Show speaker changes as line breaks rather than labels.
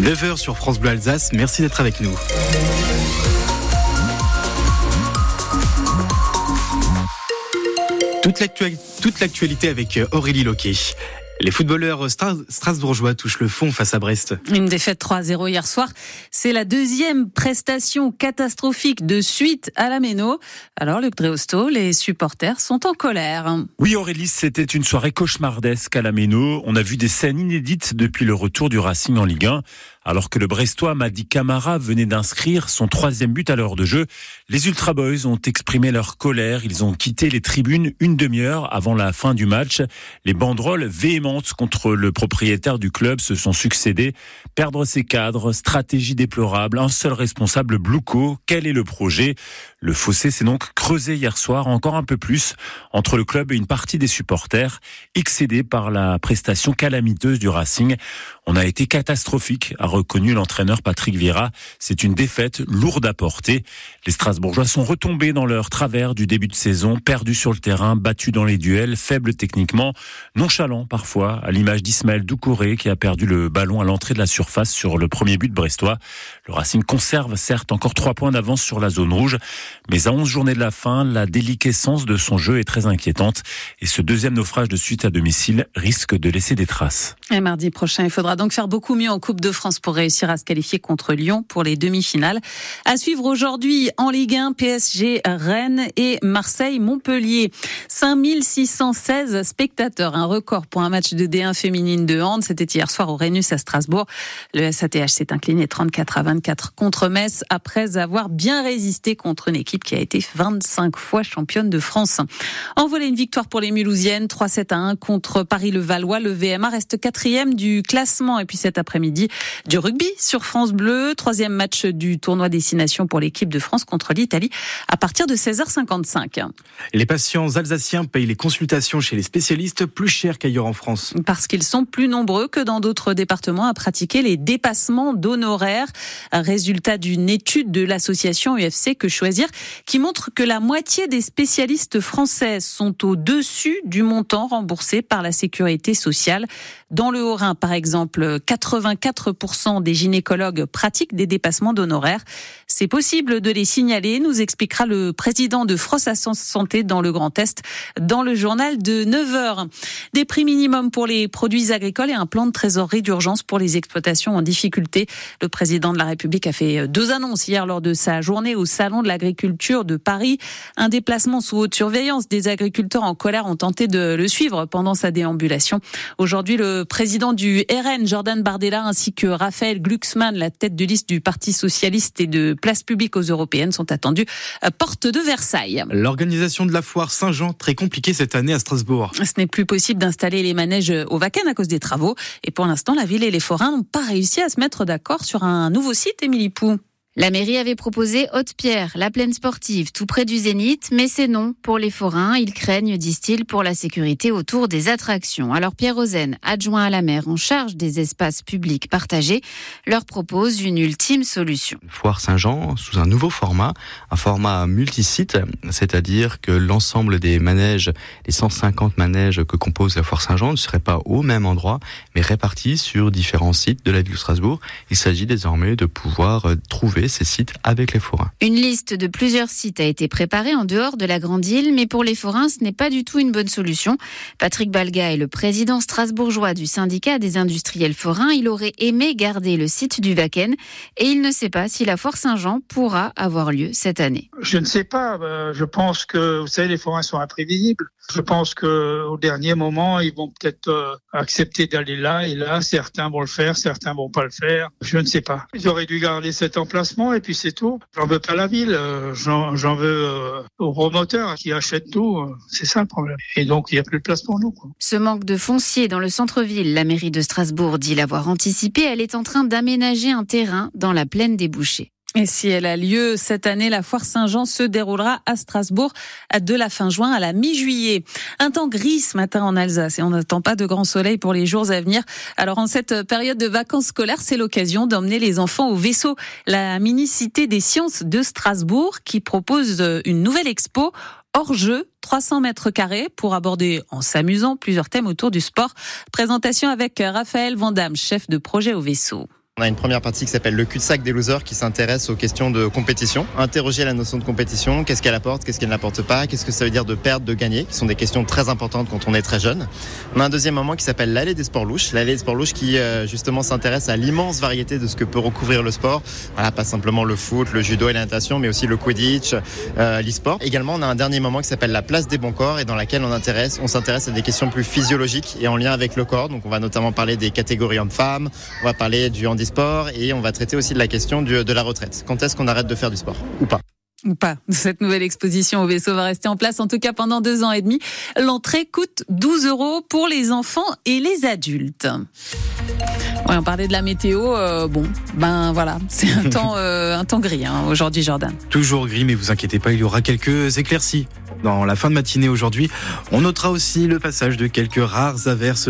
9h sur France Bleu Alsace. Merci d'être avec nous. Toute l'actualité avec euh, Aurélie Loquet. Les footballeurs strasbourgeois touchent le fond face à Brest.
Une défaite 3-0 hier soir. C'est la deuxième prestation catastrophique de suite à la Méno. Alors, Luc Dreosto, les supporters sont en colère.
Oui, Aurélie, c'était une soirée cauchemardesque à la Méno. On a vu des scènes inédites depuis le retour du Racing en Ligue 1. Alors que le Brestois Madi Camara venait d'inscrire son troisième but à l'heure de jeu, les Ultra Boys ont exprimé leur colère. Ils ont quitté les tribunes une demi-heure avant la fin du match. Les banderoles véhémentes contre le propriétaire du club se sont succédées. Perdre ses cadres, stratégie déplorable, un seul responsable, Blouco. Quel est le projet? Le fossé s'est donc creusé hier soir encore un peu plus entre le club et une partie des supporters, excédés par la prestation calamiteuse du Racing. On a été catastrophique, reconnu l'entraîneur Patrick Vieira. C'est une défaite lourde à porter. Les Strasbourgeois sont retombés dans leur travers du début de saison, perdus sur le terrain, battus dans les duels, faibles techniquement, nonchalants parfois, à l'image d'Ismaël Doucouré qui a perdu le ballon à l'entrée de la surface sur le premier but brestois. Le Racing conserve certes encore trois points d'avance sur la zone rouge, mais à onze journées de la fin, la déliquescence de son jeu est très inquiétante et ce deuxième naufrage de suite à domicile risque de laisser des traces.
Et mardi prochain, il faudra donc faire beaucoup mieux en Coupe de France pour réussir à se qualifier contre Lyon pour les demi-finales. À suivre aujourd'hui en Ligue 1, PSG, Rennes et Marseille-Montpellier. 5616 spectateurs, un record pour un match de D1 féminine de hand. C'était hier soir au Rhenus à Strasbourg. Le SATH s'est incliné 34 à 24 contre Metz après avoir bien résisté contre une équipe qui a été 25 fois championne de France. Envolé une victoire pour les Mulhousiennes, 3-7 à 1 contre Paris-le-Valois. Le VMA reste quatrième du classement. Et puis cet après-midi, du rugby sur France Bleu. Troisième match du tournoi Destination pour l'équipe de France contre l'Italie à partir de 16h55.
Les patients alsaciens payent les consultations chez les spécialistes plus cher qu'ailleurs en France.
Parce qu'ils sont plus nombreux que dans d'autres départements à pratiquer les dépassements d'honoraires. Résultat d'une étude de l'association UFC Que Choisir qui montre que la moitié des spécialistes français sont au-dessus du montant remboursé par la sécurité sociale. Dans le Haut-Rhin, par exemple, 84% des gynécologues pratiquent des dépassements d'honoraires. C'est possible de les signaler, nous expliquera le président de France Santé dans le Grand Est dans le journal de 9h. Des prix minimums pour les produits agricoles et un plan de trésorerie d'urgence pour les exploitations en difficulté. Le président de la République a fait deux annonces hier lors de sa journée au Salon de l'agriculture de Paris. Un déplacement sous haute surveillance. Des agriculteurs en colère ont tenté de le suivre pendant sa déambulation. Aujourd'hui, le président du RN, Jordan Bardella, ainsi que Raphaël Glucksmann, la tête de liste du Parti socialiste et de Place publique aux européennes, sont attendus à porte de Versailles.
L'organisation de la foire Saint-Jean, très compliquée cette année à Strasbourg.
Ce n'est plus possible d'installer les manèges au Vacan à cause des travaux. Et pour l'instant, la ville et les forains n'ont pas réussi à se mettre d'accord sur un nouveau site, Émilie Pou.
La mairie avait proposé Haute-Pierre, la plaine sportive, tout près du Zénith, mais c'est non pour les forains. Ils craignent, disent-ils, pour la sécurité autour des attractions. Alors Pierre Rosen, adjoint à la maire en charge des espaces publics partagés, leur propose une ultime solution.
Foire Saint-Jean sous un nouveau format, un format multisite, c'est-à-dire que l'ensemble des manèges, les 150 manèges que compose la Foire Saint-Jean ne seraient pas au même endroit, mais répartis sur différents sites de la ville de Strasbourg. Il s'agit désormais de pouvoir trouver ces sites avec les forains.
Une liste de plusieurs sites a été préparée en dehors de la Grande Île, mais pour les forains, ce n'est pas du tout une bonne solution. Patrick Balga est le président strasbourgeois du syndicat des industriels forains. Il aurait aimé garder le site du Vaken et il ne sait pas si la foire Saint-Jean pourra avoir lieu cette année.
Je ne sais pas. Euh, je pense que, vous savez, les forains sont imprévisibles. Je pense que au dernier moment, ils vont peut-être euh, accepter d'aller là et là. Certains vont le faire, certains vont pas le faire. Je ne sais pas. Ils auraient dû garder cet emplacement et puis c'est tout. J'en veux pas la ville. Euh, j'en veux euh, aux promoteurs qui achètent tout. C'est ça le problème. Et donc il n'y a plus de place pour nous.
Ce manque de foncier dans le centre-ville, la mairie de Strasbourg dit l'avoir anticipé. Elle est en train d'aménager un terrain dans la plaine des Bouchers.
Et si elle a lieu cette année, la foire Saint-Jean se déroulera à Strasbourg de la fin juin à la mi-juillet. Un temps gris ce matin en Alsace et on n'attend pas de grand soleil pour les jours à venir. Alors en cette période de vacances scolaires, c'est l'occasion d'emmener les enfants au vaisseau, la mini-cité des sciences de Strasbourg qui propose une nouvelle expo hors jeu, 300 mètres carrés pour aborder en s'amusant plusieurs thèmes autour du sport. Présentation avec Raphaël Vandamme, chef de projet au vaisseau.
On a une première partie qui s'appelle le cul-de-sac des losers qui s'intéresse aux questions de compétition. Interroger la notion de compétition, qu'est-ce qu'elle apporte, qu'est-ce qu'elle n'apporte pas, qu'est-ce que ça veut dire de perdre, de gagner, qui sont des questions très importantes quand on est très jeune. On a un deuxième moment qui s'appelle l'allée des sports louches. L'allée des sports louches qui euh, justement s'intéresse à l'immense variété de ce que peut recouvrir le sport. Voilà, pas simplement le foot, le judo et la natation, mais aussi le quidditch, euh, l'e-sport. Également, on a un dernier moment qui s'appelle la place des bons corps et dans laquelle on, intéresse, on s'intéresse à des questions plus physiologiques et en lien avec le corps. Donc on va notamment parler des catégories hommes-femmes, on va parler du handisport sport et on va traiter aussi de la question de la retraite. Quand est-ce qu'on arrête de faire du sport ou pas
ou pas. Cette nouvelle exposition au vaisseau va rester en place, en tout cas pendant deux ans et demi. L'entrée coûte 12 euros pour les enfants et les adultes. Ouais, on parlait de la météo. Euh, bon, ben voilà, c'est un temps, euh, un temps gris hein, aujourd'hui, Jordan.
Toujours gris, mais vous inquiétez pas, il y aura quelques éclaircies dans la fin de matinée aujourd'hui. On notera aussi le passage de quelques rares averses